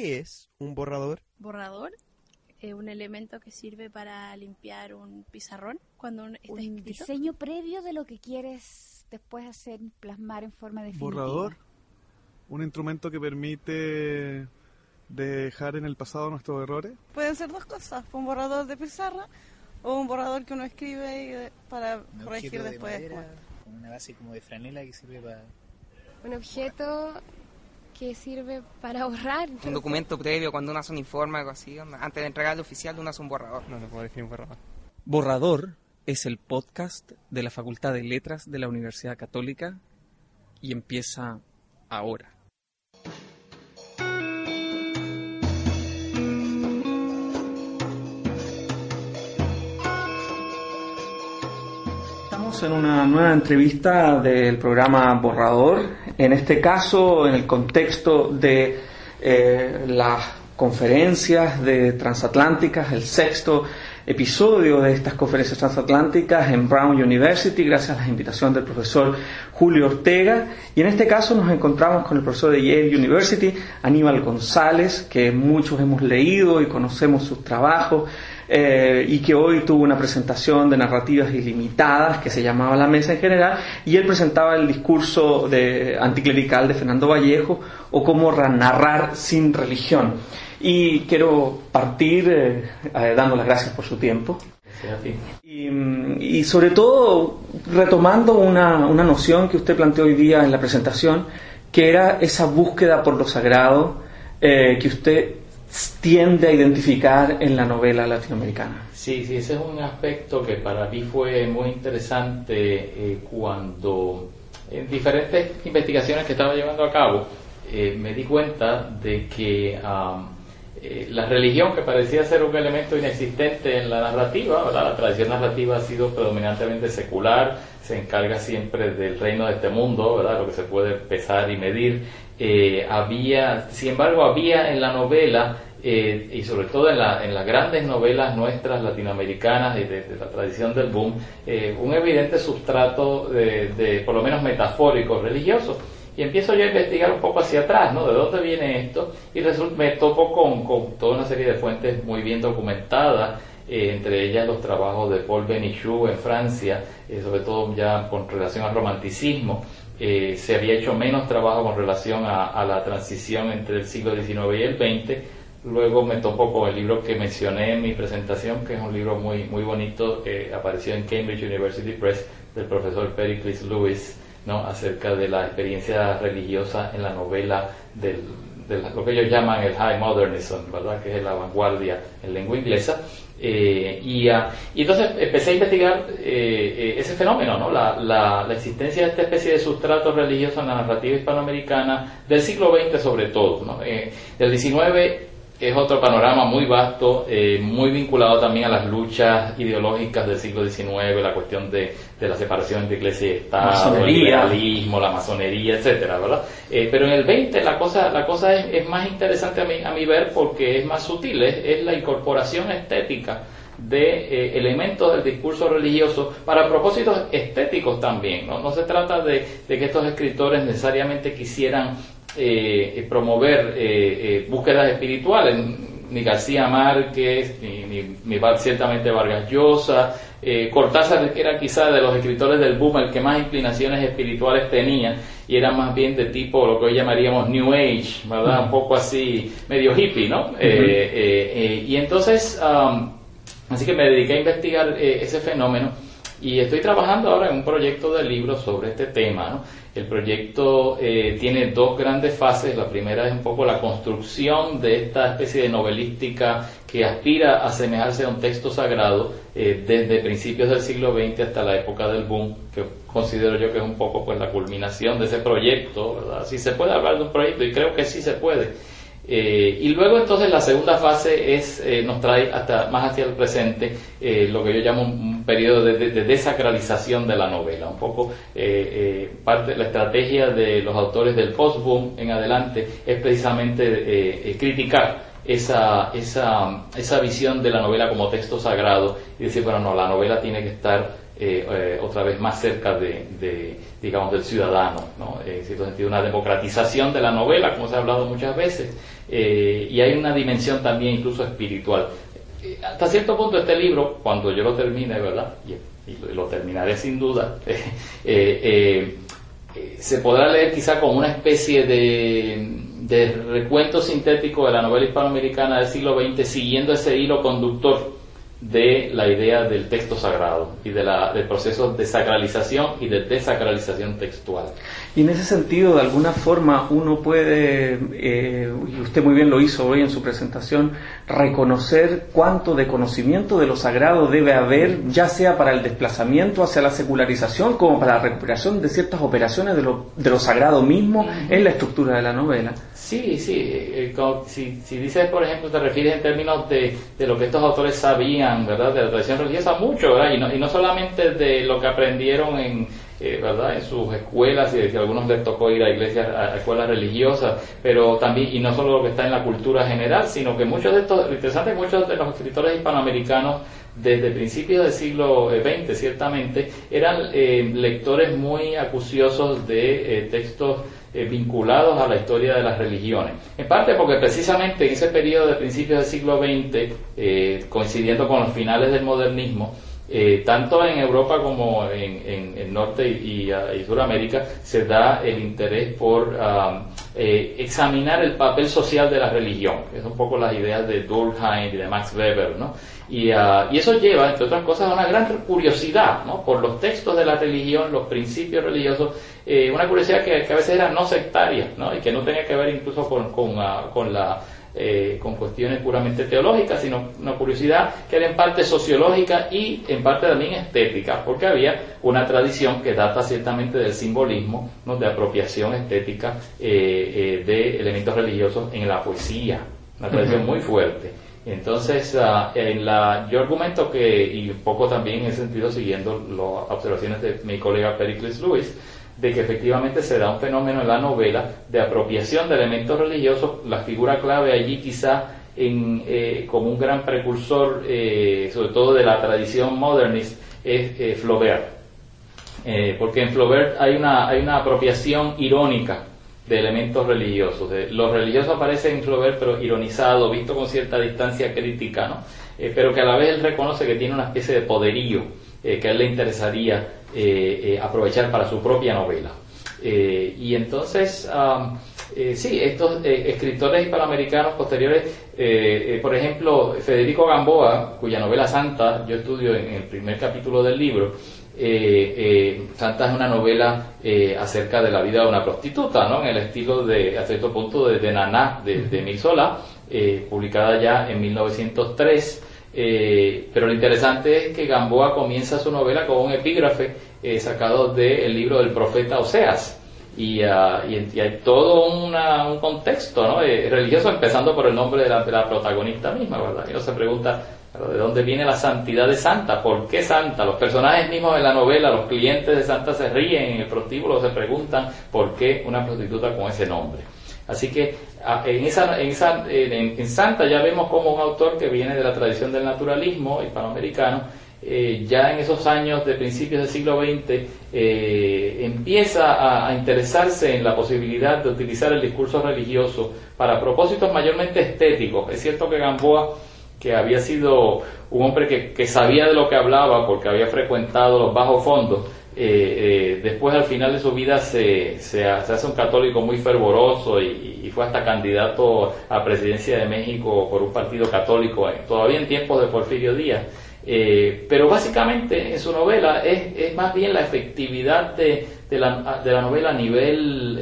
¿qué es un borrador? Borrador es un elemento que sirve para limpiar un pizarrón cuando un, está Un escrito. diseño previo de lo que quieres después hacer, plasmar en forma definitiva. Borrador, un instrumento que permite dejar en el pasado nuestros errores. Pueden ser dos cosas, un borrador de pizarra o un borrador que uno escribe y de- para Un corregir objeto de después. madera, con una base como de franela que sirve para... Un objeto que sirve para ahorrar. Un documento previo cuando uno hace un informe o algo así, antes de entregarle oficial uno hace un borrador. No, no puedo definir un borrador. Borrador es el podcast de la Facultad de Letras de la Universidad Católica y empieza ahora. Estamos en una nueva entrevista del programa Borrador, en este caso en el contexto de eh, las conferencias de transatlánticas, el sexto episodio de estas conferencias transatlánticas en Brown University, gracias a la invitación del profesor Julio Ortega. Y en este caso nos encontramos con el profesor de Yale University, Aníbal González, que muchos hemos leído y conocemos sus trabajos, eh, y que hoy tuvo una presentación de narrativas ilimitadas que se llamaba La Mesa en general, y él presentaba el discurso de, anticlerical de Fernando Vallejo, o cómo ra- narrar sin religión. Y quiero partir eh, eh, dando las gracias por su tiempo. Y, y sobre todo retomando una, una noción que usted planteó hoy día en la presentación, que era esa búsqueda por lo sagrado eh, que usted tiende a identificar en la novela latinoamericana. Sí, sí, ese es un aspecto que para mí fue muy interesante eh, cuando en diferentes investigaciones que estaba llevando a cabo eh, me di cuenta de que am, eh, la religión, que parecía ser un elemento inexistente en la narrativa, ¿verdad? la tradición narrativa ha sido predominantemente secular, se encarga siempre del reino de este mundo, ¿verdad? lo que se puede pesar y medir. Eh, había, sin embargo, había en la novela eh, y sobre todo en, la- en las grandes novelas nuestras latinoamericanas y de, la tradición del boom, eh, un evidente sustrato de, de, por lo menos metafórico, religioso. Y empiezo yo a investigar un poco hacia atrás, ¿no? ¿De dónde viene esto? Y resulta, me topo con, con toda una serie de fuentes muy bien documentadas, eh, entre ellas los trabajos de Paul Benichou en Francia, eh, sobre todo ya con relación al romanticismo. Eh, se había hecho menos trabajo con relación a, la transición entre el siglo XIX y el XX. Luego me topo con el libro que mencioné en mi presentación, que es un libro muy, muy bonito, que apareció en Cambridge University Press, del profesor Pericles Lewis, ¿no? acerca de la experiencia religiosa en la novela del, de lo que ellos llaman el High Modernism, ¿verdad? que es la vanguardia en lengua inglesa. Eh, y, y entonces empecé a investigar eh, eh, ese fenómeno, ¿no? la, la, la existencia de esta especie de sustrato religioso en la narrativa hispanoamericana del siglo XX sobre todo. ¿no? Eh, del XIX es otro panorama muy vasto, eh, muy vinculado también a las luchas ideológicas del siglo XIX, la cuestión de, de la separación entre iglesia y Estado, el liberalismo, la masonería, etcétera, ¿verdad? Eh, pero en el 20 la cosa, la cosa es, es más interesante a mi, a mi ver porque es más sutil, es, es la incorporación estética de eh, elementos del discurso religioso para propósitos estéticos también. No, no se trata de, de que estos escritores necesariamente quisieran eh, eh, promover eh, eh, búsquedas espirituales, ni García Márquez, ni, ni, ni ciertamente Vargas Llosa, eh, Cortázar, era quizá de los escritores del boom el que más inclinaciones espirituales tenía, y era más bien de tipo lo que hoy llamaríamos New Age, ¿verdad? Un poco así, medio hippie, ¿no? Eh, eh, eh, y entonces, así que me dediqué a investigar eh, ese fenómeno y estoy trabajando ahora en un proyecto de libro sobre este tema. ¿no? El proyecto eh, tiene dos grandes fases. La primera es un poco la construcción de esta especie de novelística que aspira a asemejarse a un texto sagrado eh, desde principios del siglo XX hasta la época del boom, que considero yo que es un poco pues la culminación de ese proyecto. ¿verdad? Si se puede hablar de un proyecto, y creo que sí se puede. Eh, y luego entonces la segunda fase es eh, nos trae hasta más hacia el presente eh, lo que yo llamo periodo de, de- de desacralización de la novela un poco eh, eh, parte la estrategia de los autores del post boom en adelante es precisamente eh, criticar esa, esa, esa visión de la novela como texto sagrado y decir bueno no la novela tiene que estar otra vez más cerca de, de, digamos, del ciudadano, ¿no? en cierto sentido, una democratización de la novela, como se ha hablado muchas veces, y hay una dimensión también incluso espiritual. Hasta cierto punto este libro, cuando yo lo termine, ¿verdad? Y, lo terminaré sin duda, eh, eh, eh, se podrá leer quizá como una especie de, de recuento sintético de la novela hispanoamericana del siglo XX, siguiendo ese hilo conductor de la idea del texto sagrado y de la, del proceso de sacralización y de desacralización textual. Y en ese sentido, de alguna forma, uno puede, eh, y usted muy bien lo hizo hoy en su presentación, reconocer cuánto de conocimiento de lo sagrado debe haber, ya sea para el desplazamiento hacia la secularización, como para la recuperación de ciertas operaciones de lo, de lo sagrado mismo en la estructura de la novela. Sí, sí. eh, si, si dices, por ejemplo, te refieres en términos de, de lo que estos autores sabían, ¿verdad? De la tradición religiosa, mucho, ¿verdad? Y no, y no solamente de lo que aprendieron en, eh, ¿verdad? En sus escuelas, y a algunos les tocó ir a iglesias, a, escuelas religiosas, pero también, y no solo lo que está en la cultura general, sino que muchos de estos, lo interesante es muchos de los escritores hispanoamericanos desde principios del siglo XX, ciertamente, eran eh, lectores muy acuciosos de eh, textos eh, vinculados a la historia de las religiones. En parte porque precisamente en ese periodo de principios del siglo XX, eh, coincidiendo con los finales del modernismo, eh, tanto en Europa como en, en- en Norte y, y, y Suramérica se da el interés por ah, eh, examinar el papel social de la religión, es un poco las ideas de Durkheim y de Max Weber, ¿no? Y, ah, y eso lleva, entre otras cosas, a una gran curiosidad ¿no? por los textos de la religión, los principios religiosos, eh, una curiosidad que, que a veces era no sectaria ¿no? y que no tenía que ver incluso con, con, ah, con la eh, con cuestiones puramente teológicas, sino una curiosidad que era en parte sociológica y en parte también estética, porque había una tradición que data ciertamente del simbolismo, ¿no? de apropiación estética eh, eh, de elementos religiosos en la poesía, una tradición muy fuerte. Entonces, en la, yo argumento que, y un poco también en ese sentido siguiendo las observaciones de mi colega Pericles Lewis, de que efectivamente se da un fenómeno en la novela de apropiación de elementos religiosos, la figura clave allí quizá en, eh, como un gran precursor, eh, sobre todo de la tradición modernist, es eh, Flaubert. Eh, porque en Flaubert hay una, hay una apropiación irónica de elementos religiosos. De- los religiosos aparecen en Flaubert, pero ironizado, visto con cierta distancia crítica, ¿no? Eh, pero que a la vez él reconoce que tiene una especie de poderío eh, que a él le interesaría eh, eh, aprovechar para su propia novela. Eh, y entonces, eh, sí, estos escritores hispanoamericanos posteriores, por ejemplo, Federico Gamboa, cuya novela Santa yo estudio en el primer capítulo del libro, eh, eh, Santa es una novela eh, acerca de la vida de una prostituta, ¿no? En el estilo de, a cierto punto, de, de Naná, de, de eh, publicada ya en 1903. Eh, pero lo interesante es que Gamboa comienza su novela con un epígrafe eh, sacado del libro del profeta Oseas. Y, ah, y, hay todo un contexto ¿no? Eh, religioso, empezando por el nombre de la, de la protagonista misma, ¿verdad? Y uno se pregunta, ¿pero ¿de dónde viene la santidad de Santa? ¿Por qué Santa? Los personajes mismos de la novela, los clientes de Santa se ríen en el prostíbulo, se preguntan por qué una prostituta con ese nombre. Así que ah, en, esa, en, esa, en, en Santa ya vemos como un autor que viene de la tradición del naturalismo hispanoamericano, eh, ya en esos años de principios del siglo XX, eh, empieza a, interesarse en la posibilidad de utilizar el discurso religioso para propósitos mayormente estéticos. Es cierto que Gamboa, que había sido un hombre que sabía de lo que hablaba porque había frecuentado los bajos fondos, eh, eh, después al final de su vida se, se, ha- se hace un católico muy fervoroso y, fue hasta candidato a presidencia de México por un partido católico, eh, todavía en tiempos de Porfirio Díaz. Pero básicamente en su novela es, es más bien la efectividad de, de, la, de la novela a nivel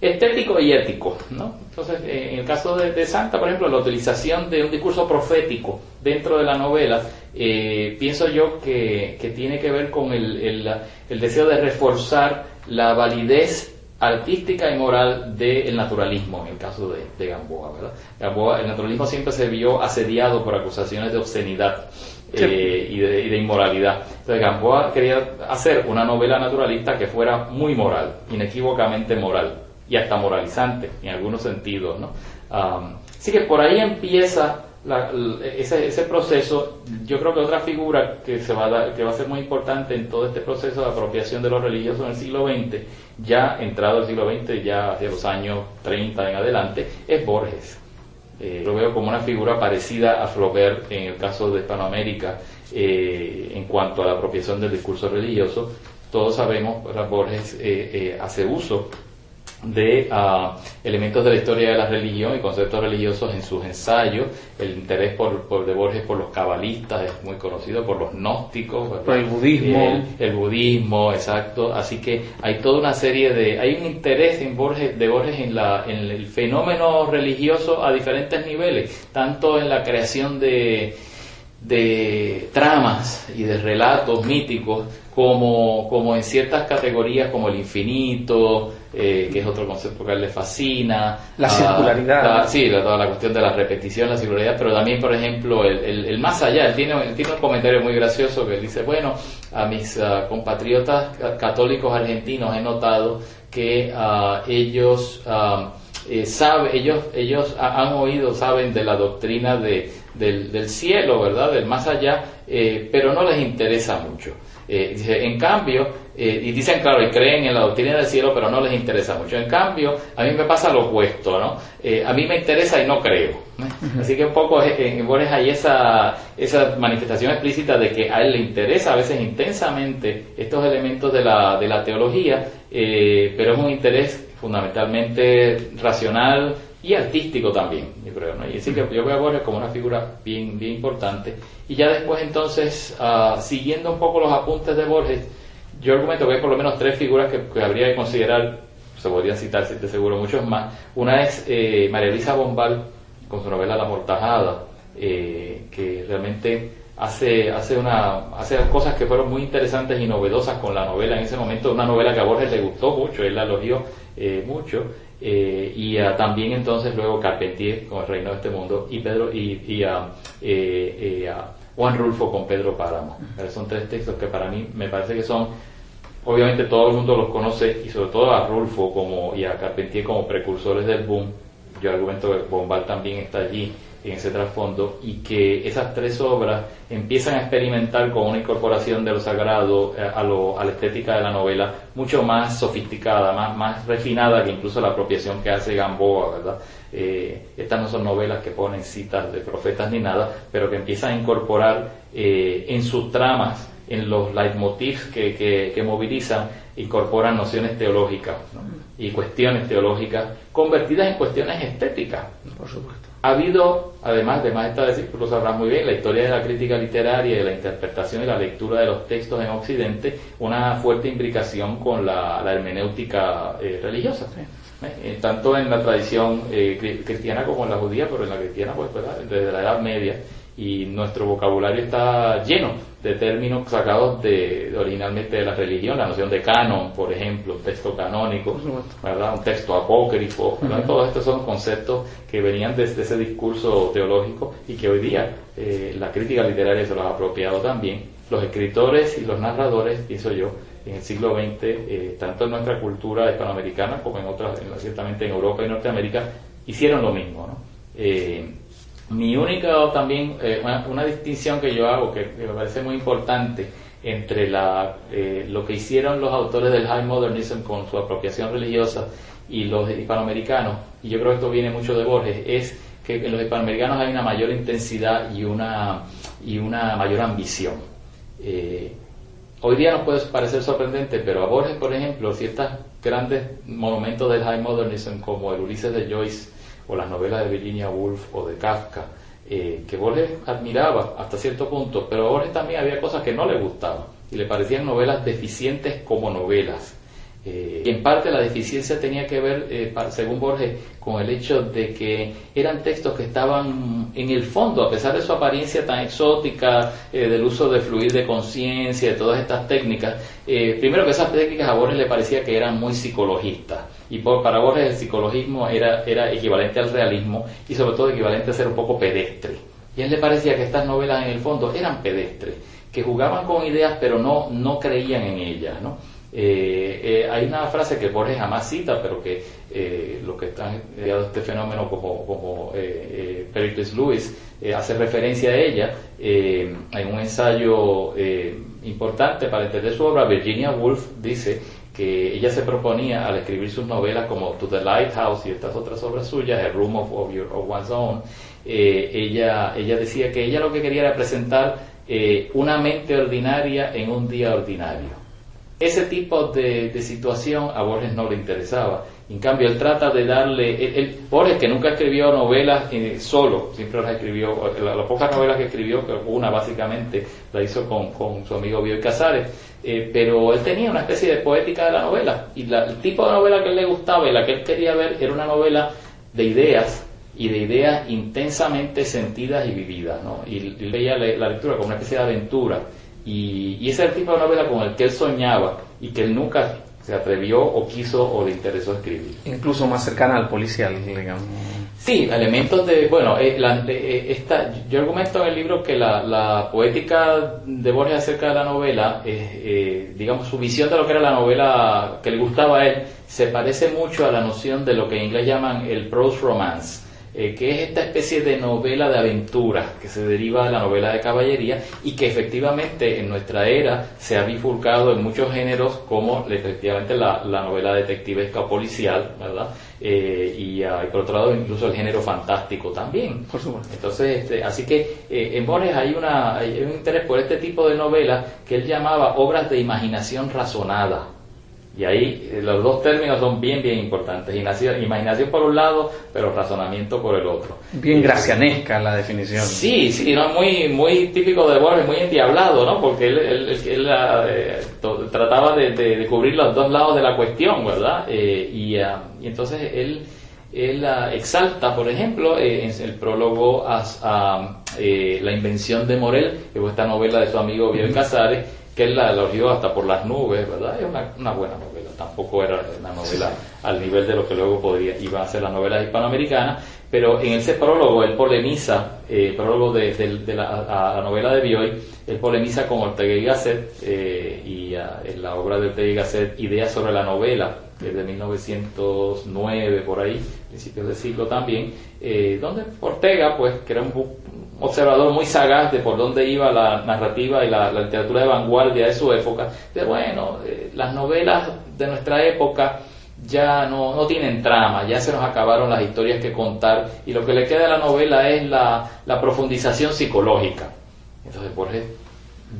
estético y ético. ¿no? Entonces, eh, en el caso de, de Santa, por ejemplo, la utilización de un discurso profético dentro de la novela, eh, pienso yo que, que tiene que ver con el, el, el deseo de reforzar la validez artística y moral del naturalismo, en el caso de, de Gamboa, ¿verdad? Gamboa, el naturalismo siempre se vio asediado por acusaciones de obscenidad eh, y, de, y de inmoralidad. Entonces Gamboa quería hacer una novela naturalista que fuera muy moral, inequívocamente moral y hasta moralizante en algunos sentidos, ¿no? Am, así que por ahí empieza la- ese, ese proceso, yo creo que otra figura que, se va a dar- que va a ser muy importante en todo este proceso de apropiación de los religiosos en el siglo XX, ya entrado el siglo XX, ya hacia los años 30 en adelante, es Borges. Eh, lo veo como una figura parecida a Flaubert en el caso de Hispanoamérica eh, en cuanto a la apropiación del discurso religioso. Todos sabemos, ¿verdad? Borges eh, eh, hace uso de ah, elementos de la historia de la religión y conceptos religiosos en sus ensayos. El interés por, por- de Borges por los cabalistas es muy conocido, por los gnósticos, ¿verdad? Por el budismo. El, el budismo, exacto. Así que hay toda una serie de... Hay un interés en Borges, de Borges en, la, en el fenómeno religioso a diferentes niveles, tanto en la creación de de tramas y de relatos míticos como, como en ciertas categorías como el infinito, eh, que es otro concepto que a él le fascina. La Ah, circularidad. la- sí, la, toda la cuestión de la repetición, la circularidad, pero también, por ejemplo, el, el- el más allá. Él tiene, él tiene un comentario muy gracioso que él dice, bueno, a mis ah, compatriotas ca- católicos argentinos he notado que ah, ellos... ah, eh, sabe, ellos, ellos ha- han oído, saben de la doctrina de, del, del cielo, ¿verdad? Del más allá, eh, pero no les interesa mucho. Eh, dice, en cambio, eh, y dicen, claro, y creen en la doctrina del cielo, pero no les interesa mucho. En cambio, a mí me pasa lo opuesto, ¿no? Eh, a mí me interesa y no creo. ¿no? Así que un poco eh, en Borges hay esa, esa manifestación explícita de que a él le interesa a veces intensamente estos elementos de la, de la teología, eh, pero es un interés fundamentalmente racional y artístico también, yo creo, ¿no? Y así que yo veo a Borges como una figura bien, bien importante. Y ya después entonces, ah, siguiendo un poco los apuntes de Borges, yo argumento que hay por lo menos tres figuras que, habría que considerar, se podrían citar de seguro muchos más. Una es eh, María Luisa Bombal, con su novela La Mortajada, eh, que realmente hace, hace, una, hace cosas que fueron muy interesantes y novedosas con la novela en ese momento, una novela que a Borges le gustó mucho, él la elogió eh, mucho, eh, y también entonces luego Carpentier con El Reino de este Mundo, y Pedro y, y ah, Juan Rulfo con Pedro Páramo. Son tres textos que para mí me parece que son obviamente todo el mundo los conoce y sobre todo a Rulfo como, y a Carpentier como precursores del boom. Yo argumento que Bombal también está allí en ese trasfondo y que esas tres obras empiezan a experimentar con una incorporación de lo sagrado eh, a la estética de la novela mucho más sofisticada, más, más refinada que incluso la apropiación que hace Gamboa, ¿verdad? Eh, estas no son novelas que ponen citas de profetas ni nada, pero que empiezan a incorporar eh, en sus tramas, en los leitmotivs que, que, que movilizan, incorporan nociones teológicas ¿no? y cuestiones teológicas convertidas en cuestiones estéticas. Por supuesto. Ha habido, además de más esta decir, tú lo sabrás muy bien, la historia de la crítica literaria y de la interpretación y la lectura de los textos en Occidente, una fuerte imbricación con la, la hermenéutica eh, religiosa. ¿eh? Eh, tanto en la tradición eh, cri- cristiana como en la judía, pero en la cristiana, pues, ¿verdad? desde la Edad Media, y nuestro vocabulario está lleno de términos sacados de, originalmente de la religión, la noción de canon, por ejemplo, un texto canónico, ¿verdad? un texto apócrifo, ¿verdad? todos estos son conceptos que venían desde ese discurso teológico y que hoy día eh, la crítica literaria se los ha apropiado también. Los escritores y los narradores, pienso yo, en el siglo XX, eh, tanto en nuestra cultura hispanoamericana como en otras, en- ciertamente en Europa y Norteamérica, hicieron lo mismo. ¿no? Eh, mi única también, eh, una, una distinción que yo hago, que, que me parece muy importante, entre la, eh, lo que hicieron los autores del High Modernism con su apropiación religiosa y los hispanoamericanos, y yo creo que esto viene mucho de Borges, es que en los hispanoamericanos hay una mayor intensidad y una, y una mayor ambición. Eh, hoy día nos puede parecer sorprendente, pero a Borges, por ejemplo, ciertos grandes monumentos del High Modernism, como el Ulises de Joyce, o las novelas de Virginia Woolf o de Kafka, eh, que Borges admiraba hasta cierto punto, pero a Borges también había cosas que no le gustaban y le parecían novelas deficientes como novelas. Eh, y en parte la deficiencia tenía que ver, eh, según Borges, con el hecho de que eran textos que estaban en el fondo, a pesar de su apariencia tan exótica, eh, del uso de fluir de conciencia, de todas estas técnicas, eh, primero que esas técnicas a Borges le parecía que eran muy psicologistas. Y por, para Borges el psicologismo era, era equivalente al realismo y sobre todo equivalente a ser un poco pedestre. Y a él le parecía que estas novelas en el fondo eran pedestres, que jugaban con ideas pero no, no creían en ellas. ¿no? Eh, eh, hay una frase que Borges jamás cita, pero que eh, los que están estudiando este fenómeno como, como eh, Pericles Lewis hace referencia a ella en un ensayo importante para entender su obra. Virginia Woolf dice que ella se proponía al escribir sus novelas como To the Lighthouse y estas otras obras suyas, A Room of, of, your, of One's Own, ella, ella decía que ella lo que quería era presentar una mente ordinaria en un día ordinario ese tipo de, situación a Borges no le interesaba. En cambio, él trata de darle. Él, Borges, que nunca escribió novelas eh, solo, siempre las escribió. Las pocas novelas que escribió, una básicamente la hizo con, con su amigo Bioy Casares, eh, pero él tenía una especie de poética de la novela. Y el tipo de novela que él le gustaba y la que él quería ver era una novela de ideas y de ideas intensamente sentidas y vividas. ¿no? Y, y veía la lectura como una especie de aventura y, ese es el tipo de novela con el que él soñaba y que él nunca se atrevió o quiso o le interesó escribir. Incluso más cercana al policial, digamos. Sí, elementos de, bueno, eh, eh, esta, yo argumento en el libro que la, poética de Borges acerca de la novela, eh, digamos, su visión de lo que era la novela que le gustaba a él, se parece mucho a la noción de lo que en inglés llaman el prose romance eh, que es esta especie de novela de aventura que se deriva de la novela de caballería y que efectivamente en nuestra era se ha bifurcado en muchos géneros como efectivamente la, novela detectivesca o policial, ¿verdad? Eh, ah, y, por otro lado incluso el género fantástico también. Por supuesto. Entonces, este, así que eh, en Borges hay, una, hay un interés por este tipo de novelas que él llamaba obras de imaginación razonada. Y ahí eh, los dos términos son bien, bien importantes. Imaginación, por un lado, pero razonamiento por el otro. Bien gracianesca la definición. Sí, sí, no, muy, muy típico de Borges, muy endiablado, ¿no? Porque él, él, eh, trataba de, cubrir los dos lados de la cuestión, ¿verdad? Eh, y, ah, y, entonces él, él ah, exalta, por ejemplo, en el prólogo a, La invención de Morel, que fue esta novela de su amigo Bioy Casares, que él la elogió hasta por las nubes, ¿verdad? Es una, una, buena novela, tampoco era una novela al nivel de lo que luego podría, iba a ser las novelas hispanoamericanas, pero en ese prólogo él polemiza, eh, prólogo de, de, la, a la novela de Bioy, él polemiza con Ortega y Gasset eh, y en la obra de Ortega y Gasset, Ideas sobre la novela, desde 1909 por ahí, principios del siglo también, eh, donde Ortega, pues, que era un observador muy sagaz de por dónde iba la narrativa y la, literatura de vanguardia de su época, de bueno, eh, las novelas de nuestra época ya no, no, tienen trama, ya se nos acabaron las historias que contar y lo que le queda a la novela es la, la profundización psicológica. Entonces Borges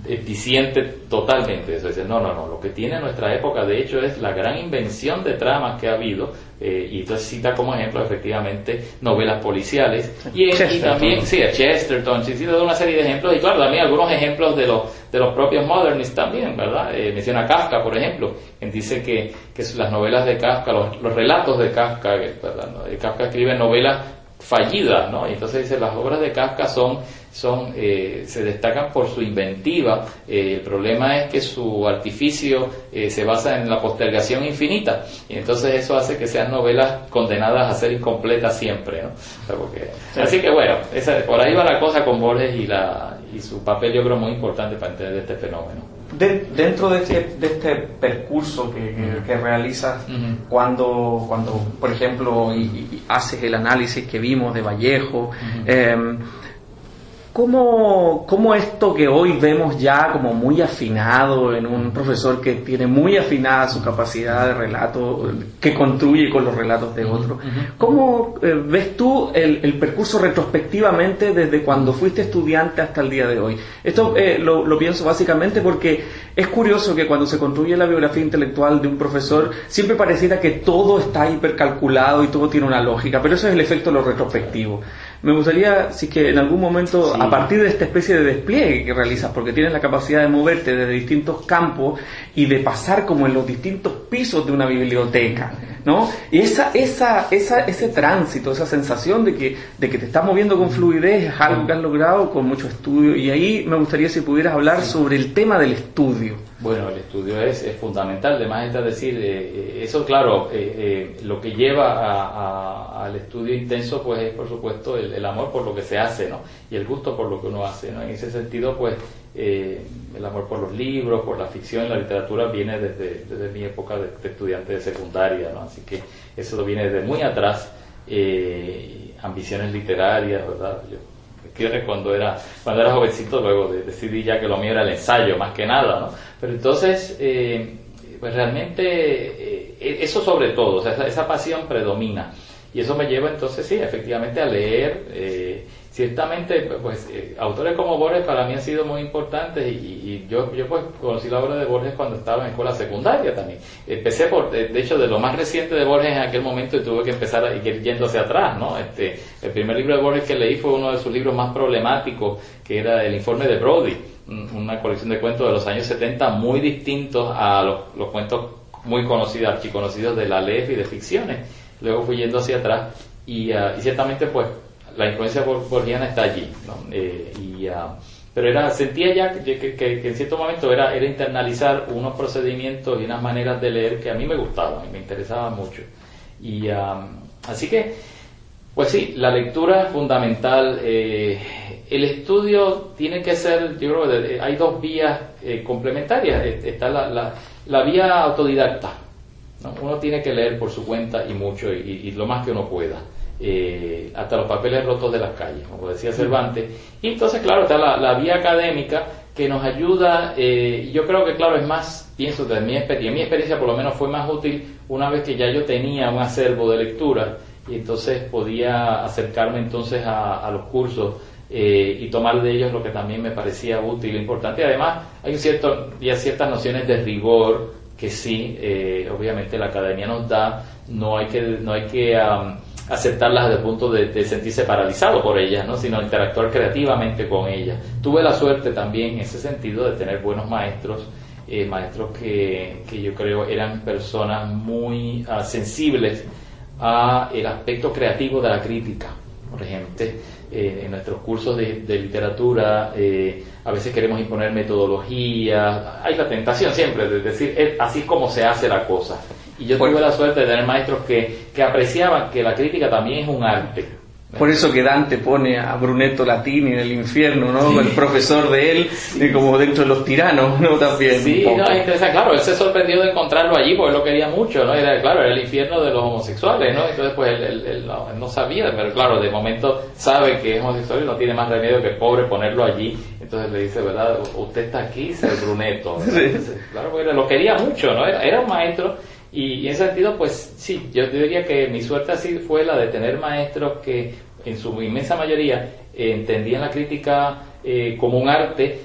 disiente totalmente. Eso. Dice, no, no, no, lo que tiene nuestra época de hecho es la gran invención de tramas que ha habido eh, y entonces cita como ejemplo efectivamente novelas policiales. Y, también, sí, a Chesterton, sí, cita una serie de ejemplos. Y claro, también algunos ejemplos de los, de los propios modernists también, ¿verdad? Eh, menciona Kafka, por ejemplo, quien dice que, que las novelas de Kafka, los, los relatos de Kafka, ¿verdad? Kafka escribe novelas fallidas, ¿no? Y entonces dice, las obras de Kafka son son, eh, se destacan por su inventiva. Eh, el problema es que su artificio eh, se basa en la postergación infinita y entonces eso hace que sean novelas condenadas a ser incompletas siempre. ¿no? Así que bueno, por ahí va la cosa con Borges y, la, y su papel yo creo muy importante para entender este fenómeno. Dentro de este, de este percurso que, que, realizas cuando, cuando, por ejemplo, y, haces el análisis que vimos de Vallejo, ¿Cómo, ¿Cómo, esto que hoy vemos ya como muy afinado en un profesor que tiene muy afinada su capacidad de relato, que construye con los relatos de otros, cómo eh, ves tú el, el, percurso retrospectivamente desde cuando fuiste estudiante hasta el día de hoy? Esto eh, lo, lo, pienso básicamente porque es curioso que cuando se construye la biografía intelectual de un profesor siempre pareciera que todo está hipercalculado y todo tiene una lógica, pero eso es el efecto de lo retrospectivo. Me gustaría, si que en algún momento, a partir de esta especie de despliegue que realizas, porque tienes la capacidad de moverte desde distintos campos y de pasar como en los distintos pisos de una biblioteca, ¿no? Y esa, esa, esa, ese tránsito, esa sensación de que, de que te estás moviendo con fluidez es algo que has logrado con mucho estudio. Y ahí me gustaría si pudieras hablar sobre el tema del estudio. Bueno, el estudio es, es fundamental, además es decir, eh, eh, eso claro, eh, lo que lleva al estudio intenso pues es por supuesto el, amor por lo que se hace, ¿no? Y el gusto por lo que uno hace, ¿no? En ese sentido pues el amor por los libros, por la ficción, la literatura viene desde, desde mi época de, estudiante de secundaria, ¿no? Así que eso viene desde muy atrás, ambiciones literarias, ¿verdad? Yo, cuando era, cuando era jovencito, luego decidí ya que lo mío era el ensayo, más que nada, ¿no? Pero entonces, eh, pues realmente, eh, eso sobre todo, o sea, esa, pasión predomina. Y eso me lleva entonces, sí, efectivamente a leer. Eh, ciertamente, pues, eh, autores como Borges para mí han sido muy importantes y, yo, yo pues conocí la obra de Borges cuando estaba en escuela secundaria también. Empecé por, de hecho, de lo más reciente de Borges en aquel momento y tuve que empezar a ir yendo hacia atrás, ¿no? Este, el primer libro de Borges que leí fue uno de sus libros más problemáticos, que era El informe de Brody, una colección de cuentos de los años 70 muy distintos a los, cuentos muy conocidos, archiconocidos de la LEF y de ficciones. Luego fui yendo hacia atrás y, ah, y ciertamente pues la influencia borgiana está allí. Eh, y, ah, pero era, sentía ya que, en cierto momento era, era internalizar unos procedimientos y unas maneras de leer que a mí me gustaban y me interesaban mucho. Y ah, así que, pues sí, la lectura es fundamental. Eh, el estudio tiene que ser, yo creo que hay dos vías eh, complementarias. Está la, la, vía autodidacta. Uno tiene que leer por su cuenta y mucho y lo más que uno pueda. Eh, hasta los papeles rotos de las calles, como decía Cervantes. Y entonces, claro, está la, vía académica que nos ayuda, eh, yo creo que, claro, es más, pienso de mi experiencia, mi experiencia por lo menos fue más útil una vez que ya yo tenía un acervo de lectura y entonces podía acercarme entonces a, los cursos eh, y tomar de ellos lo que también me parecía útil e importante. Además, hay cierto, ya ciertas nociones de rigor que sí, obviamente la academia nos da, no hay que, no hay que aceptarlas desde el punto de, sentirse paralizado por ellas, ¿no? sino interactuar creativamente con ellas. Tuve la suerte también en ese sentido de tener buenos maestros, eh, maestros que, que, yo creo eran personas muy uh, sensibles a el aspecto creativo de la crítica. Por ejemplo, eh, en nuestros cursos de, literatura eh, a veces queremos imponer metodología, hay la tentación siempre de decir así es como se hace la cosa y yo tuve la suerte de tener maestros que, que apreciaban que la crítica también es un arte. Por eso que Dante pone a Brunetto Latini en el infierno, ¿no? El profesor de él, y como dentro de los tiranos, ¿no? También. Sí, no, claro, él se sorprendió de encontrarlo allí porque él lo quería mucho, ¿no? Era, claro, era el infierno de los homosexuales, ¿no? Entonces, pues él, no, sabía, pero claro, de momento sabe que es homosexual y no tiene más remedio que pobre ponerlo allí. Entonces le dice, ¿verdad? Usted está aquí, ser Brunetto. claro, porque lo quería mucho, ¿no? Era, era un maestro y, en ese sentido, pues sí, yo diría que mi suerte así fue la de tener maestros que en su inmensa mayoría entendían la crítica eh, como un arte,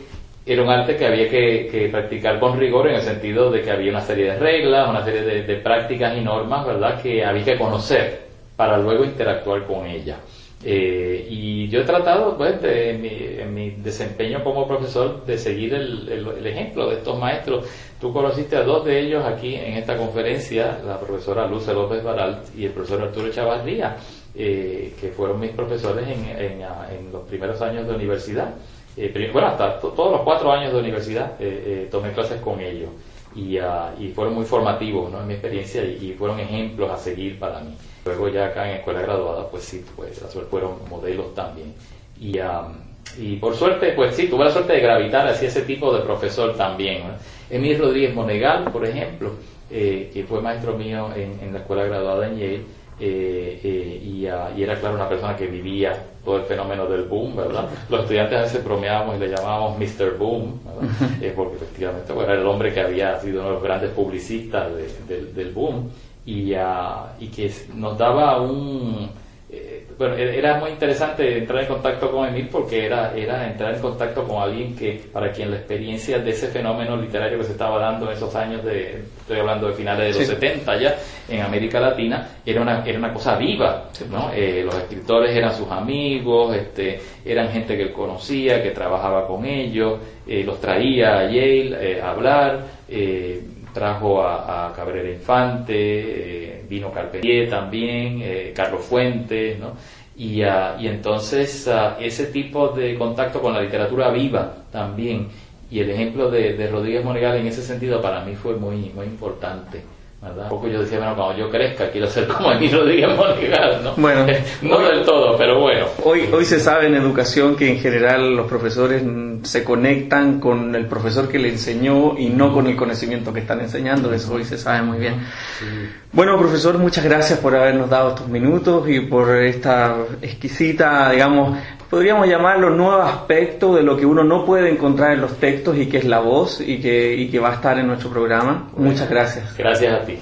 era un arte que había que, practicar con rigor en el sentido de que había una serie de reglas, una serie de, prácticas y normas, ¿verdad?, que había que conocer para luego interactuar con ella. Eh, y yo he tratado, pues, en, mi, desempeño como profesor, de seguir el, ejemplo de estos maestros Tú conociste a dos de ellos aquí en esta conferencia, la profesora Luce López Baral y el profesor Arturo Chavarría, eh, que fueron mis profesores en, los primeros años de universidad. Eh, bueno, hasta todos los cuatro años de universidad eh, tomé clases con ellos y, ah, y, fueron muy formativos ¿no? en mi experiencia y, fueron ejemplos a seguir para mí. Luego ya acá en escuela graduada, pues sí, pues fueron modelos también. Y, ah, y por suerte, pues sí, tuve la suerte de gravitar hacia ese tipo de profesor también. Emil Rodríguez Monegal, por ejemplo, eh, que fue maestro mío en, la escuela graduada en Yale, eh, eh, ah, y, era, claro, una persona que vivía todo el fenómeno del boom, ¿verdad? Los estudiantes a veces bromeábamos y le llamábamos Mr. Boom, porque efectivamente era el hombre que había sido uno de los grandes publicistas del boom, y, ah, y que nos daba un bueno, e-, era muy interesante entrar en contacto con Emil porque era, era entrar en contacto con alguien que, para quien la experiencia de ese fenómeno literario que se estaba dando en esos años de, estoy hablando de finales de los 70 ya, en América Latina, era una, era una cosa viva, ¿no? Eh, los escritores eran sus amigos, este, eran gente que él conocía, que trabajaba con ellos, eh, los traía a Yale eh, a hablar, trajo a, Cabrera Infante, eh, vino Carpentier también, eh, Carlos Fuentes, ¿no? Y, ah, y entonces ah, ese tipo de contacto con la literatura viva también y el ejemplo de, de Rodríguez Monegal en ese sentido para mí fue muy, muy importante. ¿Verdad? Un poco yo decía, bueno, cuando yo crezca quiero ser como Emilio Rodríguez Monegal, ¿no? Bueno, no hoy- del todo, pero bueno. Hoy, hoy se sabe en educación que en general los profesores se conectan con el profesor que le enseñó y no con el conocimiento que están enseñando, eso hoy se sabe muy bien. Bueno, profesor, muchas gracias por habernos dado estos minutos y por esta exquisita, digamos, podríamos llamarlo nuevo aspecto de lo que uno no puede encontrar en los textos y que es la voz y que, y que va a estar en nuestro programa. Muchas gracias. Gracias a ti.